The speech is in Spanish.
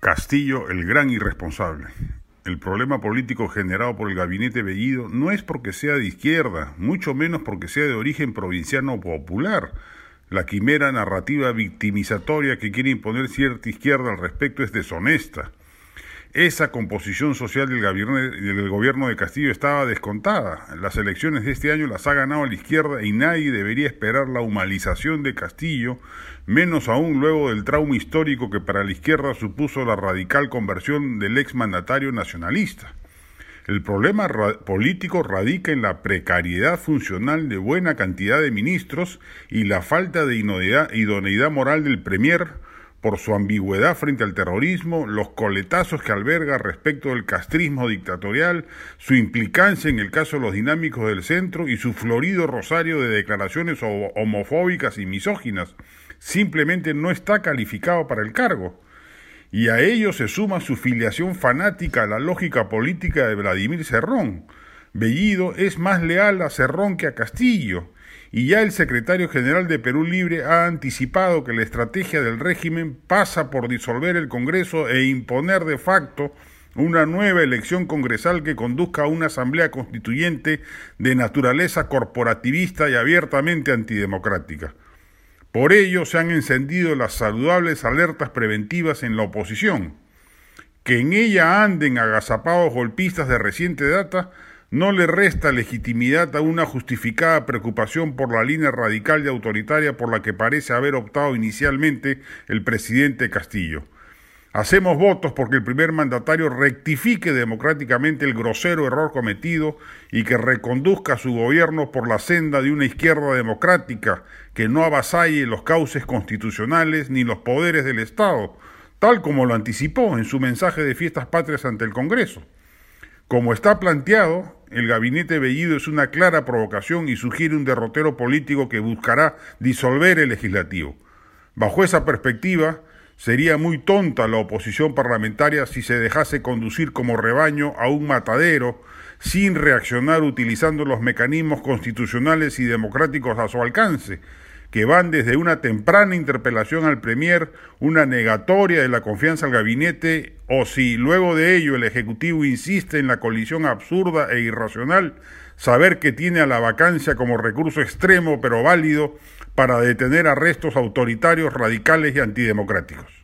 Castillo, el gran irresponsable. El problema político generado por el gabinete Bellido no es porque sea de izquierda, mucho menos porque sea de origen provinciano popular. La quimera narrativa victimizatoria que quiere imponer cierta izquierda al respecto es deshonesta. Esa composición social del gobierno, de Castillo estaba descontada. Las elecciones de este año las ha ganado la izquierda y nadie debería esperar la humanización de Castillo, menos aún luego del trauma histórico que para la izquierda supuso la radical conversión del exmandatario nacionalista. El problema político radica en la precariedad funcional de buena cantidad de ministros y la falta de idoneidad moral del Premier, por su ambigüedad frente al terrorismo, los coletazos que alberga respecto del castrismo dictatorial, su implicancia en el caso de los dinámicos del centro y su florido rosario de declaraciones homofóbicas y misóginas. Simplemente no está calificado para el cargo. Y a ello se suma su filiación fanática a la lógica política de Vladimir Cerrón. Bellido es más leal a Cerrón que a Castillo y ya el secretario general de Perú Libre ha anticipado que la estrategia del régimen pasa por disolver el Congreso e imponer de facto una nueva elección congresal que conduzca a una asamblea constituyente de naturaleza corporativista y abiertamente antidemocrática. Por ello se han encendido las saludables alertas preventivas en la oposición. Que en ella anden agazapados golpistas de reciente data no le resta legitimidad a una justificada preocupación por la línea radical y autoritaria por la que parece haber optado inicialmente el presidente Castillo. Hacemos votos porque el primer mandatario rectifique democráticamente el grosero error cometido y que reconduzca su gobierno por la senda de una izquierda democrática que no avasalle los cauces constitucionales ni los poderes del Estado, tal como lo anticipó en su mensaje de fiestas patrias ante el Congreso. Como está planteado, el gabinete Bellido es una clara provocación y sugiere un derrotero político que buscará disolver el legislativo. Bajo esa perspectiva, sería muy tonta la oposición parlamentaria si se dejase conducir como rebaño a un matadero sin reaccionar utilizando los mecanismos constitucionales y democráticos a su alcance, que van desde una temprana interpelación al Premier, una negatoria de la confianza al gabinete, o si luego de ello el Ejecutivo insiste en la colisión absurda e irracional, saber que tiene a la vacancia como recurso extremo pero válido para detener arrestos autoritarios, radicales y antidemocráticos.